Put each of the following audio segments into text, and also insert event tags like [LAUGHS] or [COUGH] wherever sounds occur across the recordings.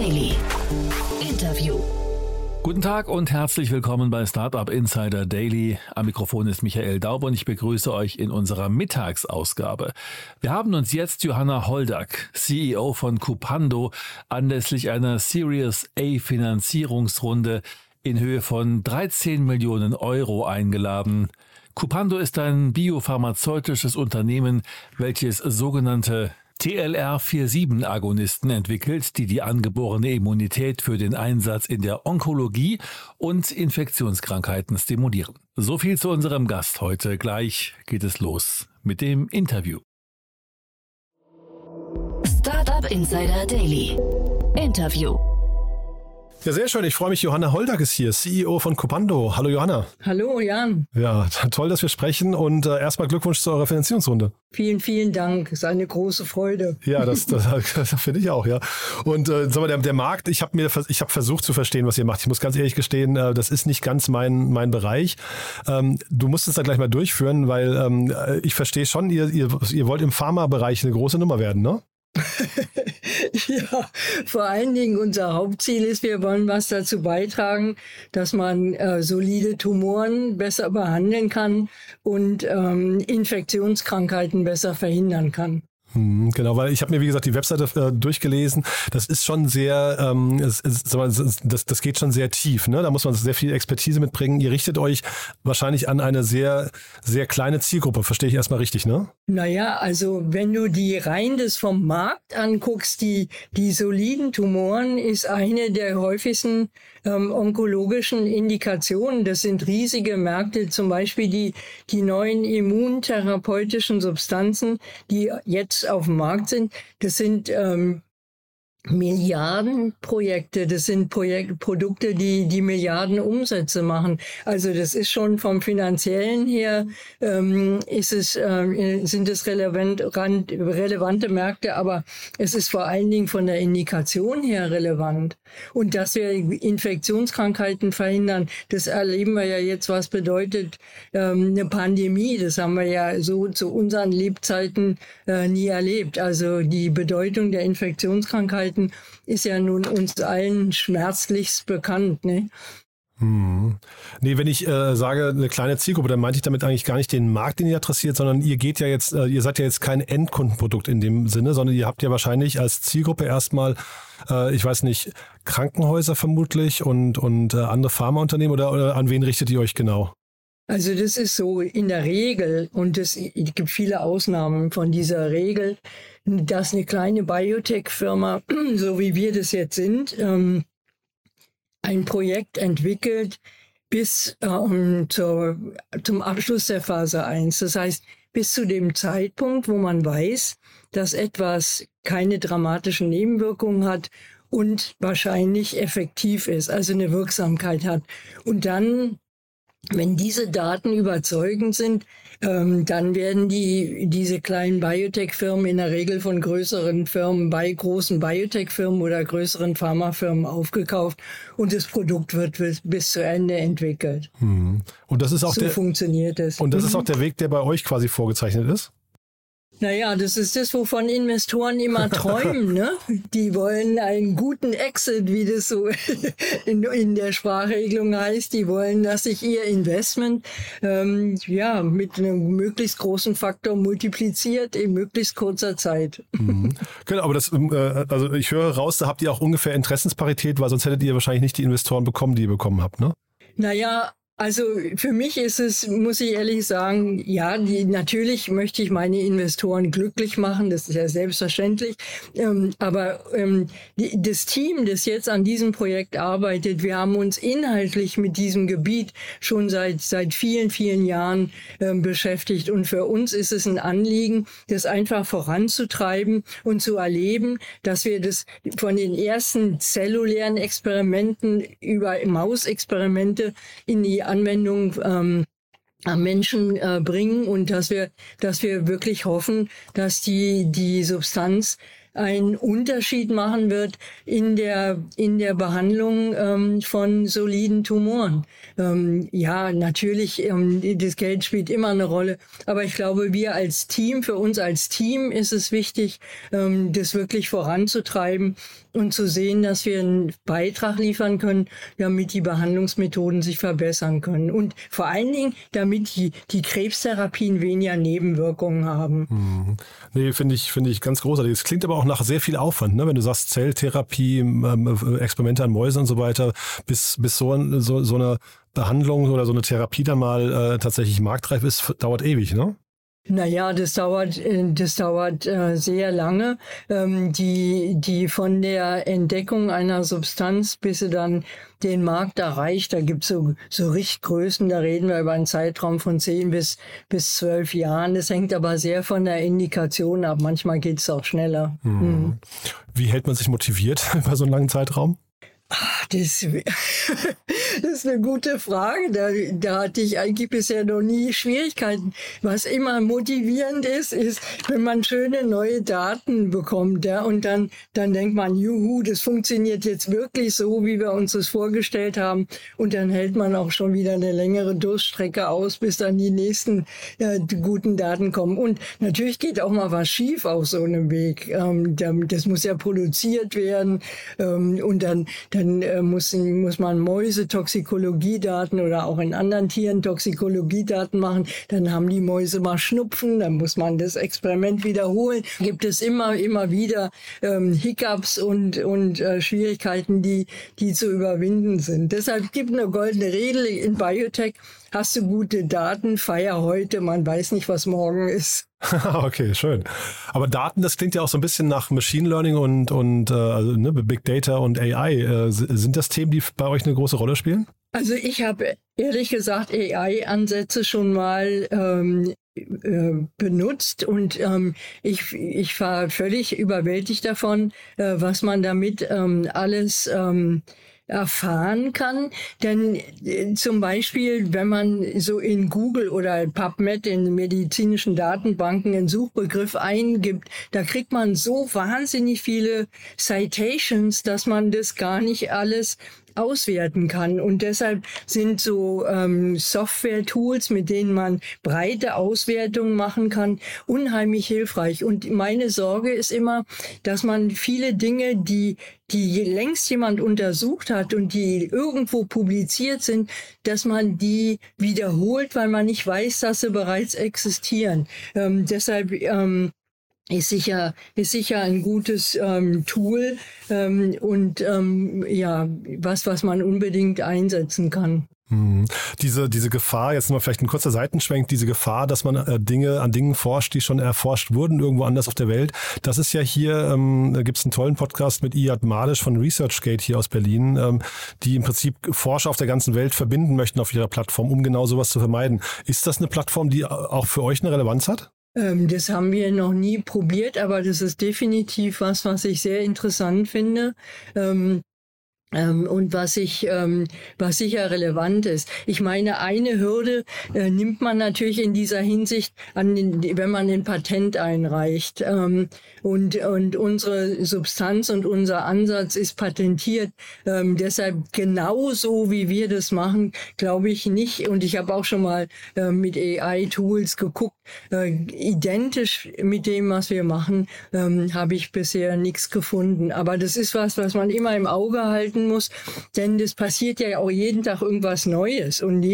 Daily. Interview. Guten Tag und herzlich willkommen bei Startup Insider Daily. Am Mikrofon ist Michael Daub und ich begrüße euch in unserer Mittagsausgabe. Wir haben uns jetzt Johanna Holdack, CEO von Cupando, anlässlich einer Series A Finanzierungsrunde in Höhe von 13 Millionen Euro eingeladen. Cupando ist ein biopharmazeutisches Unternehmen, welches sogenannte TLR47-Agonisten entwickelt, die die angeborene Immunität für den Einsatz in der Onkologie und Infektionskrankheiten stimulieren. So viel zu unserem Gast heute. Gleich geht es los mit dem Interview. Startup Insider Daily. Interview. Ja, sehr schön. Ich freue mich. Johanna Holdag ist hier, CEO von Copando. Hallo Johanna. Hallo Jan. Ja, [LAUGHS] toll, dass wir sprechen und äh, erstmal Glückwunsch zu eurer Finanzierungsrunde. Vielen, vielen Dank. Es ist eine große Freude. Ja, das, das, [LAUGHS] das finde ich auch, ja. Und äh, sag mal, der, der Markt, ich habe mir ich habe versucht zu verstehen, was ihr macht. Ich muss ganz ehrlich gestehen, äh, das ist nicht ganz mein, mein Bereich. Ähm, du musst es da gleich mal durchführen, weil ähm, ich verstehe schon, ihr, ihr, ihr wollt im Pharma-Bereich eine große Nummer werden, ne? [LAUGHS] ja, vor allen Dingen unser Hauptziel ist, wir wollen was dazu beitragen, dass man äh, solide Tumoren besser behandeln kann und ähm, Infektionskrankheiten besser verhindern kann. Hm, genau, weil ich habe mir, wie gesagt, die Webseite äh, durchgelesen. Das ist schon sehr, ähm, es, das, das geht schon sehr tief. Ne? Da muss man sehr viel Expertise mitbringen. Ihr richtet euch wahrscheinlich an eine sehr, sehr kleine Zielgruppe. Verstehe ich erstmal richtig, ne? Naja, also wenn du die rein des vom Markt anguckst, die, die soliden Tumoren ist eine der häufigsten ähm, onkologischen Indikationen. Das sind riesige Märkte, zum Beispiel die, die neuen immuntherapeutischen Substanzen, die jetzt auf dem Markt sind. Das sind ähm, Milliardenprojekte, das sind Projekt, Produkte, die die Milliarden Umsätze machen. Also das ist schon vom finanziellen her ähm, ist es äh, sind es relevant, relevante Märkte, aber es ist vor allen Dingen von der Indikation her relevant. Und dass wir Infektionskrankheiten verhindern, das erleben wir ja jetzt, was bedeutet ähm, eine Pandemie. Das haben wir ja so zu unseren Lebzeiten äh, nie erlebt. Also die Bedeutung der Infektionskrankheiten Krankheiten ist ja nun uns allen schmerzlichst bekannt. Ne? Hm. Nee, wenn ich äh, sage, eine kleine Zielgruppe, dann meinte ich damit eigentlich gar nicht den Markt, den ihr adressiert, sondern ihr geht ja jetzt, äh, ihr seid ja jetzt kein Endkundenprodukt in dem Sinne, sondern ihr habt ja wahrscheinlich als Zielgruppe erstmal, äh, ich weiß nicht, Krankenhäuser vermutlich und, und äh, andere Pharmaunternehmen oder, oder an wen richtet ihr euch genau? Also das ist so in der Regel, und es gibt viele Ausnahmen von dieser Regel, dass eine kleine Biotech-Firma, [CLEARS THROAT] so wie wir das jetzt sind, ähm, ein Projekt entwickelt bis ähm, zur, zum Abschluss der Phase 1. Das heißt, bis zu dem Zeitpunkt, wo man weiß, dass etwas keine dramatischen Nebenwirkungen hat und wahrscheinlich effektiv ist, also eine Wirksamkeit hat. Und dann wenn diese Daten überzeugend sind, ähm, dann werden die, diese kleinen Biotech-Firmen in der Regel von größeren Firmen, bei großen Biotech-Firmen oder größeren Pharmafirmen aufgekauft und das Produkt wird bis, bis zu Ende entwickelt. Hm. Und das ist auch so der, funktioniert es. Und das ist Mhm. auch der Weg, der bei euch quasi vorgezeichnet ist? Naja, das ist das, wovon Investoren immer [LAUGHS] träumen. ne? Die wollen einen guten Exit, wie das so [LAUGHS] in, in der Sprachregelung heißt. Die wollen, dass sich ihr Investment ähm, ja mit einem möglichst großen Faktor multipliziert in möglichst kurzer Zeit. Mhm. Genau, aber das, ähm, äh, also ich höre raus, da habt ihr auch ungefähr Interessensparität, weil sonst hättet ihr wahrscheinlich nicht die Investoren bekommen, die ihr bekommen habt, ne? Naja, also für mich ist es, muss ich ehrlich sagen, ja, die, natürlich möchte ich meine Investoren glücklich machen, das ist ja selbstverständlich. Ähm, aber ähm, die, das Team, das jetzt an diesem Projekt arbeitet, wir haben uns inhaltlich mit diesem Gebiet schon seit, seit vielen, vielen Jahren ähm, beschäftigt. Und für uns ist es ein Anliegen, das einfach voranzutreiben und zu erleben, dass wir das von den ersten zellulären Experimenten über Mausexperimente in die Anwendung ähm, am Menschen äh, bringen und dass wir, dass wir wirklich hoffen, dass die, die Substanz einen Unterschied machen wird in der, in der Behandlung ähm, von soliden Tumoren. Ähm, ja, natürlich, ähm, das Geld spielt immer eine Rolle, aber ich glaube, wir als Team, für uns als Team ist es wichtig, ähm, das wirklich voranzutreiben und zu sehen, dass wir einen Beitrag liefern können, damit die Behandlungsmethoden sich verbessern können. Und vor allen Dingen, damit die, die Krebstherapien weniger Nebenwirkungen haben. Mhm. Nee, finde ich, finde ich ganz großartig. Es klingt aber auch nach sehr viel Aufwand, ne? wenn du sagst Zelltherapie, ähm, Experimente an Mäusen und so weiter, bis, bis so, so, so eine Behandlung oder so eine Therapie dann mal äh, tatsächlich marktreif ist, dauert ewig, ne? Naja, das dauert, äh, das dauert äh, sehr lange. Ähm, die, die von der Entdeckung einer Substanz, bis sie dann den Markt erreicht, da gibt's so, so Richtgrößen, da reden wir über einen Zeitraum von zehn bis, bis zwölf Jahren. Das hängt aber sehr von der Indikation ab. Manchmal geht's auch schneller. Mhm. Mhm. Wie hält man sich motiviert [LAUGHS] über so einen langen Zeitraum? Ach, das, [LAUGHS] [LAUGHS] das ist eine gute Frage. Da, da hatte ich eigentlich bisher noch nie Schwierigkeiten. Was immer motivierend ist, ist, wenn man schöne neue Daten bekommt. Ja, und dann, dann denkt man, juhu, das funktioniert jetzt wirklich so, wie wir uns das vorgestellt haben. Und dann hält man auch schon wieder eine längere Durststrecke aus, bis dann die nächsten äh, guten Daten kommen. Und natürlich geht auch mal was schief auf so einem Weg. Ähm, das muss ja produziert werden. Ähm, und dann, dann äh, muss, muss man Mäuse-Toxikologiedaten oder auch in anderen Tieren Toxikologiedaten machen. Dann haben die Mäuse mal Schnupfen, dann muss man das Experiment wiederholen. Gibt es immer, immer wieder ähm, Hiccups und, und äh, Schwierigkeiten, die, die zu überwinden sind. Deshalb gibt eine goldene Regel in Biotech. Hast du gute Daten, feier heute, man weiß nicht, was morgen ist. [LAUGHS] okay, schön. Aber Daten, das klingt ja auch so ein bisschen nach Machine Learning und, und äh, also, ne, Big Data und AI. Äh, sind das Themen, die bei euch eine große Rolle spielen? Also ich habe ehrlich gesagt AI-Ansätze schon mal ähm, äh, benutzt und ähm, ich, ich war völlig überwältigt davon, äh, was man damit ähm, alles ähm, erfahren kann. Denn äh, zum Beispiel, wenn man so in Google oder PubMed in medizinischen Datenbanken einen Suchbegriff eingibt, da kriegt man so wahnsinnig viele Citations, dass man das gar nicht alles auswerten kann. Und deshalb sind so ähm, Software-Tools, mit denen man breite Auswertungen machen kann, unheimlich hilfreich. Und meine Sorge ist immer, dass man viele Dinge, die die längst jemand untersucht hat und die irgendwo publiziert sind, dass man die wiederholt, weil man nicht weiß, dass sie bereits existieren. Ähm, deshalb ähm, ist sicher, ist sicher ein gutes ähm, Tool ähm, und ähm, ja, was, was man unbedingt einsetzen kann. Hm. Diese, diese Gefahr, jetzt mal vielleicht ein kurzer Seitenschwenk, diese Gefahr, dass man äh, Dinge an Dingen forscht, die schon erforscht wurden, irgendwo anders auf der Welt. Das ist ja hier, ähm, da gibt es einen tollen Podcast mit Iyad Malisch von ResearchGate hier aus Berlin, ähm, die im Prinzip Forscher auf der ganzen Welt verbinden möchten auf ihrer Plattform, um genau sowas zu vermeiden. Ist das eine Plattform, die auch für euch eine Relevanz hat? Ähm, das haben wir noch nie probiert, aber das ist definitiv was, was ich sehr interessant finde. Ähm, und was ich, ähm, was sicher relevant ist. Ich meine, eine Hürde äh, nimmt man natürlich in dieser Hinsicht an, den, wenn man ein Patent einreicht. Ähm, und, und unsere Substanz und unser Ansatz ist patentiert. Ähm, deshalb genauso wie wir das machen, glaube ich nicht. Und ich habe auch schon mal mit AI-Tools geguckt. Äh, identisch mit dem, was wir machen, ähm, habe ich bisher nichts gefunden. Aber das ist was, was man immer im Auge halten beachten muss, denn es passiert ja auch jeden Tag irgendwas Neues und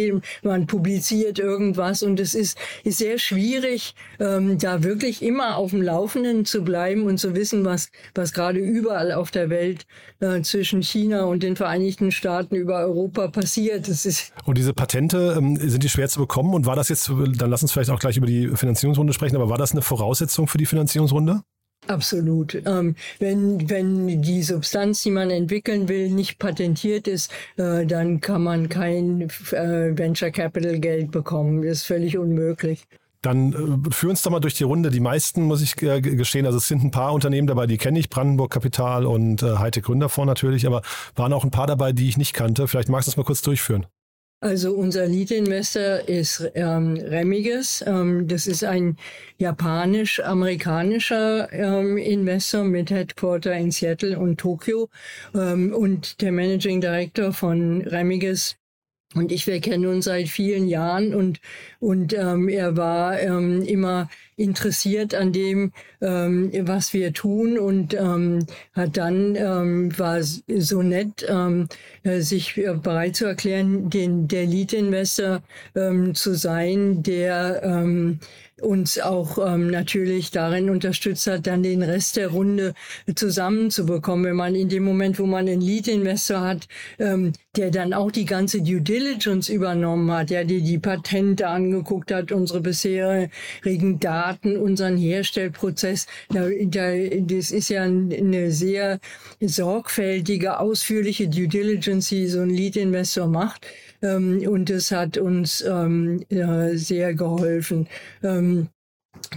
man publiziert irgendwas und es ist, ist sehr schwierig, ähm, da wirklich immer auf dem Laufenden zu bleiben und zu wissen, was, was gerade überall auf der Welt äh, zwischen China und den Vereinigten Staaten über Europa passiert. Das ist und diese Patente, ähm, sind die schwer zu bekommen und war das jetzt, dann lass uns vielleicht auch gleich über die Finanzierungsrunde sprechen, aber war das eine Voraussetzung für die Finanzierungsrunde? Absolut. Ähm, wenn, wenn die Substanz, die man entwickeln will, nicht patentiert ist, äh, dann kann man kein äh, Venture Capital Geld bekommen. Das ist völlig unmöglich. Dann äh, führ uns doch mal durch die Runde. Die meisten, muss ich äh, gestehen, also es sind ein paar Unternehmen dabei, die kenne ich, Brandenburg Kapital und äh, Hightech Gründerfonds natürlich, aber waren auch ein paar dabei, die ich nicht kannte. Vielleicht magst du das mal kurz durchführen. Also unser Lead-Investor ist ähm, Remiges. Ähm, das ist ein japanisch-amerikanischer ähm, Investor mit Headquarter in Seattle und Tokio. Ähm, und der Managing Director von Remiges und ich, wir kennen uns seit vielen Jahren und, und ähm, er war ähm, immer interessiert an dem, ähm, was wir tun und ähm, hat dann ähm, war so nett, ähm, äh, sich äh, bereit zu erklären, den der Lead Investor ähm, zu sein, der ähm, uns auch ähm, natürlich darin unterstützt hat, dann den Rest der Runde zusammenzubekommen. Wenn man in dem Moment, wo man einen Lead-Investor hat, ähm, der dann auch die ganze Due Diligence übernommen hat, der die, die Patente angeguckt hat, unsere bisherigen Daten, unseren Herstellprozess. Da, da, das ist ja eine sehr sorgfältige, ausführliche Due Diligence, die so ein Lead-Investor macht. Ähm, und es hat uns ähm, sehr geholfen. Ähm,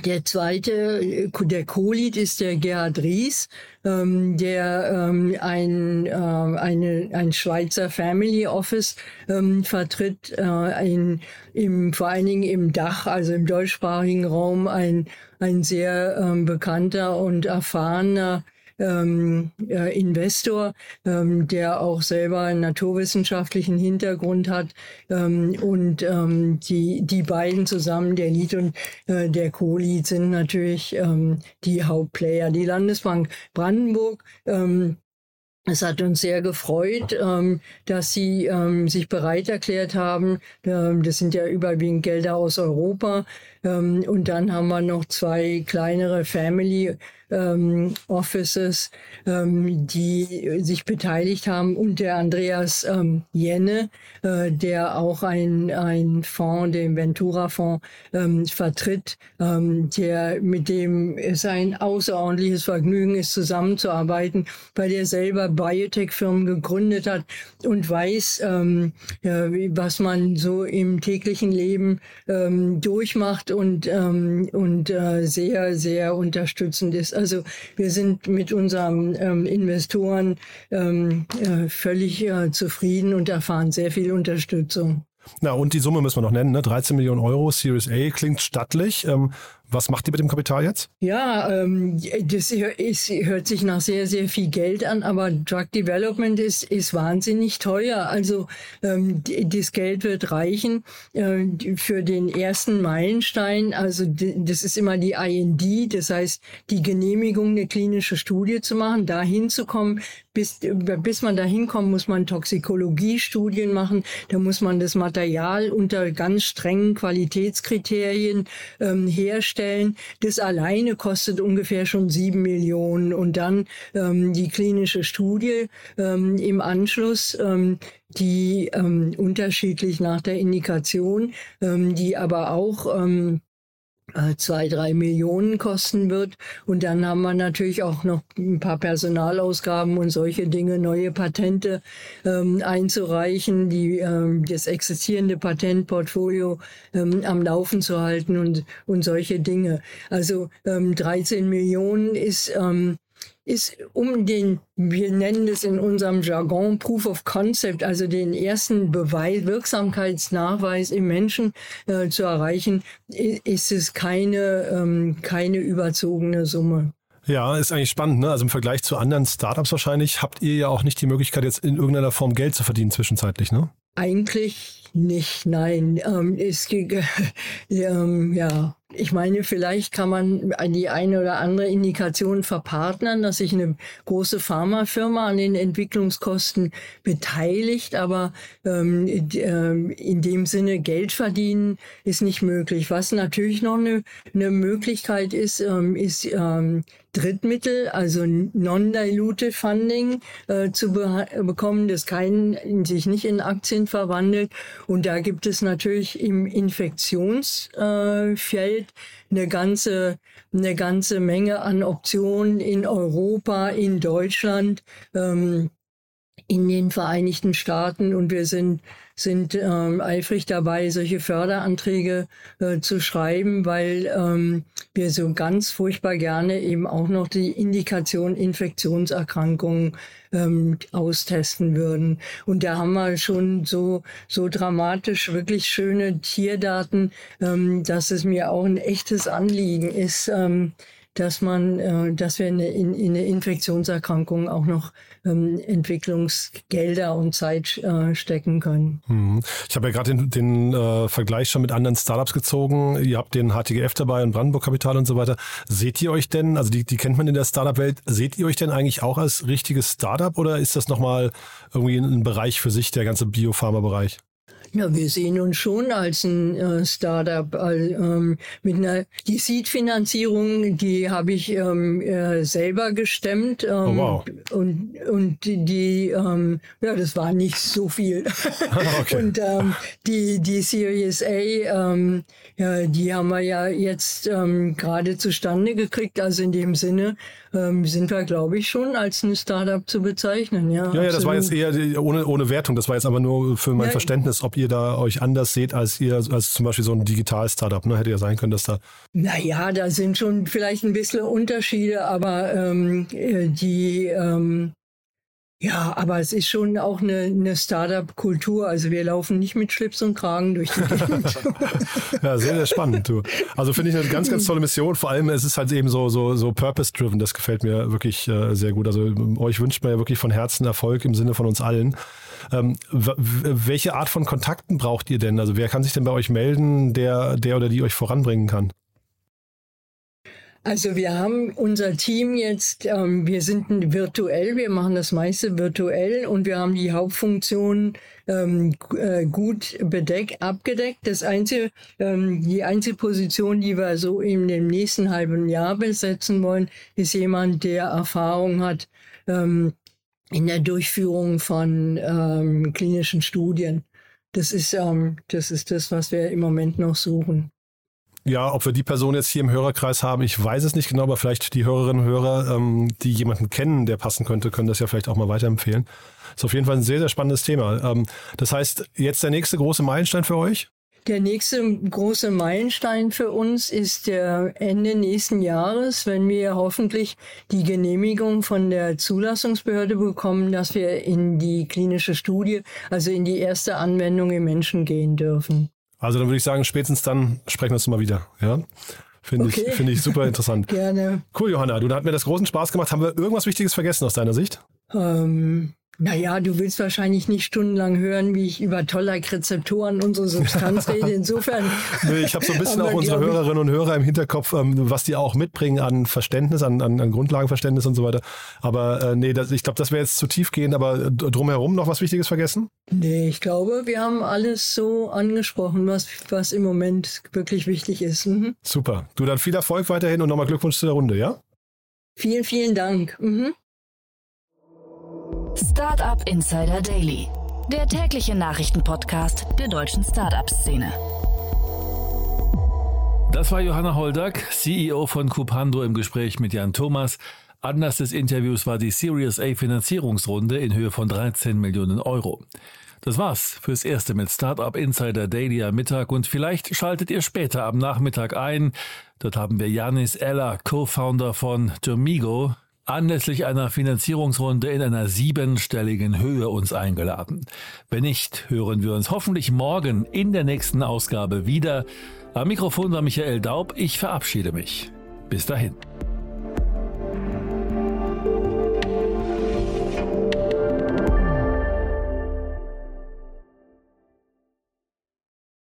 der zweite, der Co-Lead ist der Gerhard Ries, ähm, der ähm, ein, äh, eine, ein Schweizer Family Office ähm, vertritt, äh, in, im, vor allen Dingen im Dach, also im deutschsprachigen Raum, ein, ein sehr ähm, bekannter und erfahrener ähm, äh, Investor, ähm, der auch selber einen naturwissenschaftlichen Hintergrund hat. Ähm, und ähm, die, die beiden zusammen, der Lied und äh, der Co-Lead, sind natürlich ähm, die Hauptplayer. Die Landesbank Brandenburg ähm, es hat uns sehr gefreut, dass Sie sich bereit erklärt haben. Das sind ja überwiegend Gelder aus Europa. Und dann haben wir noch zwei kleinere Family ähm, Offices, ähm, die sich beteiligt haben und der Andreas ähm, Jenne, äh, der auch ein, ein Fonds, den Ventura-Fonds, ähm, vertritt, ähm, der, mit dem es ein außerordentliches Vergnügen ist, zusammenzuarbeiten, weil er selber Biotech-Firmen gegründet hat und weiß, ähm, äh, was man so im täglichen Leben ähm, durchmacht und, ähm, und äh, sehr, sehr unterstützend ist. Also wir sind mit unseren ähm, Investoren ähm, äh, völlig äh, zufrieden und erfahren sehr viel Unterstützung. Na, und die Summe müssen wir noch nennen, ne? 13 Millionen Euro, Series A, klingt stattlich. Ähm, was macht ihr mit dem Kapital jetzt? Ja, ähm, das ist, hört sich nach sehr, sehr viel Geld an, aber Drug Development ist, ist wahnsinnig teuer. Also ähm, das Geld wird reichen äh, für den ersten Meilenstein. Also das ist immer die IND, das heißt die Genehmigung, eine klinische Studie zu machen, da hinzukommen. Bis, bis man da hinkommt, muss man Toxikologiestudien machen. Da muss man das Material unter ganz strengen Qualitätskriterien ähm, herstellen herstellen. Das alleine kostet ungefähr schon sieben Millionen. Und dann ähm, die klinische Studie ähm, im Anschluss, ähm, die ähm, unterschiedlich nach der Indikation, ähm, die aber auch ähm, äh, zwei, drei Millionen kosten wird. Und dann haben wir natürlich auch noch ein paar Personalausgaben und solche Dinge, neue Patente ähm, einzureichen, die ähm, das existierende Patentportfolio ähm, am Laufen zu halten und, und solche Dinge. Also ähm, 13 Millionen ist ähm, ist um den, wir nennen es in unserem Jargon Proof of Concept, also den ersten Beweis, Wirksamkeitsnachweis im Menschen äh, zu erreichen, ist es keine, ähm, keine überzogene Summe. Ja, ist eigentlich spannend. Ne? Also im Vergleich zu anderen Startups wahrscheinlich habt ihr ja auch nicht die Möglichkeit, jetzt in irgendeiner Form Geld zu verdienen zwischenzeitlich, ne? Eigentlich nicht, nein. Ähm, es, [LAUGHS] ähm, ja, ich meine, vielleicht kann man die eine oder andere Indikation verpartnern, dass sich eine große Pharmafirma an den Entwicklungskosten beteiligt, aber ähm, ähm, in dem Sinne Geld verdienen ist nicht möglich. Was natürlich noch eine, eine Möglichkeit ist, ähm, ist ähm, Drittmittel, also non-dilutive Funding äh, zu be bekommen, das kein, sich nicht in Aktien verwandelt. Und da gibt es natürlich im Infektionsfeld äh, eine ganze, eine ganze Menge an Optionen in Europa, in Deutschland. Ähm, in den Vereinigten Staaten und wir sind sind ähm, eifrig dabei, solche Förderanträge äh, zu schreiben, weil ähm, wir so ganz furchtbar gerne eben auch noch die Indikation Infektionserkrankungen ähm, austesten würden. Und da haben wir schon so, so dramatisch wirklich schöne Tierdaten, ähm, dass es mir auch ein echtes Anliegen ist, ähm, dass man, äh, dass wir in, in, in eine Infektionserkrankung auch noch ähm, Entwicklungsgelder und Zeit äh, stecken können. Mhm. Ich habe ja gerade den, den äh, Vergleich schon mit anderen Startups gezogen. Ihr habt den HTGF dabei und Brandenburg Kapital und so weiter. Seht ihr euch denn, also die, die kennt man in der Startup-Welt, seht ihr euch denn eigentlich auch als richtiges Startup oder ist das nochmal irgendwie ein Bereich für sich, der ganze Biopharma-Bereich? Ja, wir sehen uns schon als ein äh, Startup ähm, mit einer die Seed-Finanzierung, die habe ich ähm, äh, selber gestemmt ähm, oh, wow. und und die ähm, ja das war nicht so viel [LAUGHS] [LAUGHS] okay. und ähm, die die Series A ähm, ja die haben wir ja jetzt ähm, gerade zustande gekriegt also in dem Sinne ähm, sind wir glaube ich schon als ein Startup zu bezeichnen ja ja, ja das war jetzt eher ohne ohne Wertung das war jetzt aber nur für mein ja, Verständnis ob ihr da euch anders seht als ihr, als zum Beispiel so ein Digital-Startup. Ne? Hätte ja sein können, dass da. Naja, da sind schon vielleicht ein bisschen Unterschiede, aber ähm, äh, die, ähm, ja, aber es ist schon auch eine, eine Startup-Kultur. Also wir laufen nicht mit Schlips und Kragen durch die Gegend. [LAUGHS] ja, sehr, sehr spannend. Du. Also finde ich eine ganz, ganz tolle Mission. Vor allem, es ist halt eben so, so, so purpose-driven. Das gefällt mir wirklich äh, sehr gut. Also euch wünscht man ja wirklich von Herzen Erfolg im Sinne von uns allen. Ähm, welche Art von Kontakten braucht ihr denn? Also wer kann sich denn bei euch melden, der, der oder die euch voranbringen kann? Also wir haben unser Team jetzt, ähm, wir sind virtuell, wir machen das meiste virtuell und wir haben die Hauptfunktion ähm, äh, gut bedeckt, abgedeckt. Das einzige, ähm, die einzige Position, die wir so in dem nächsten halben Jahr besetzen wollen, ist jemand, der Erfahrung hat ähm, in der Durchführung von ähm, klinischen Studien. Das ist, ähm, das ist das, was wir im Moment noch suchen. Ja, ob wir die Person jetzt hier im Hörerkreis haben, ich weiß es nicht genau, aber vielleicht die Hörerinnen und Hörer, ähm, die jemanden kennen, der passen könnte, können das ja vielleicht auch mal weiterempfehlen. Ist auf jeden Fall ein sehr, sehr spannendes Thema. Ähm, das heißt, jetzt der nächste große Meilenstein für euch? Der nächste große Meilenstein für uns ist der Ende nächsten Jahres, wenn wir hoffentlich die Genehmigung von der Zulassungsbehörde bekommen, dass wir in die klinische Studie, also in die erste Anwendung im Menschen gehen dürfen. Also dann würde ich sagen, spätestens dann sprechen wir uns mal wieder. Ja. Finde okay. ich, finde ich super interessant. [LAUGHS] Gerne. Cool, Johanna. Du, da hat mir das großen Spaß gemacht. Haben wir irgendwas Wichtiges vergessen aus deiner Sicht? Ähm, naja, du willst wahrscheinlich nicht stundenlang hören, wie ich über Tollack-Rezeptoren unsere Substanz [LAUGHS] rede. Insofern. nee, ich habe so ein bisschen auch unsere Hörerinnen und Hörer im Hinterkopf, ähm, was die auch mitbringen an Verständnis, an, an, an Grundlagenverständnis und so weiter. Aber äh, nee, das, ich glaube, das wäre jetzt zu tief gehen. Aber drumherum noch was Wichtiges vergessen? Nee, ich glaube, wir haben alles so angesprochen, was, was im Moment wirklich wichtig ist. Mhm. Super. Du dann viel Erfolg weiterhin und nochmal Glückwunsch zu der Runde, ja? Vielen, vielen Dank. Mhm. Startup Insider Daily, der tägliche Nachrichtenpodcast der deutschen Startup-Szene. Das war Johanna Holdack, CEO von Cupando im Gespräch mit Jan Thomas. Anlass des Interviews war die Series A Finanzierungsrunde in Höhe von 13 Millionen Euro. Das war's fürs Erste mit Startup Insider Daily am Mittag und vielleicht schaltet ihr später am Nachmittag ein. Dort haben wir Janis Eller, Co-Founder von Domigo, anlässlich einer Finanzierungsrunde in einer siebenstelligen Höhe uns eingeladen. Wenn nicht, hören wir uns hoffentlich morgen in der nächsten Ausgabe wieder. Am Mikrofon war Michael Daub. Ich verabschiede mich. Bis dahin.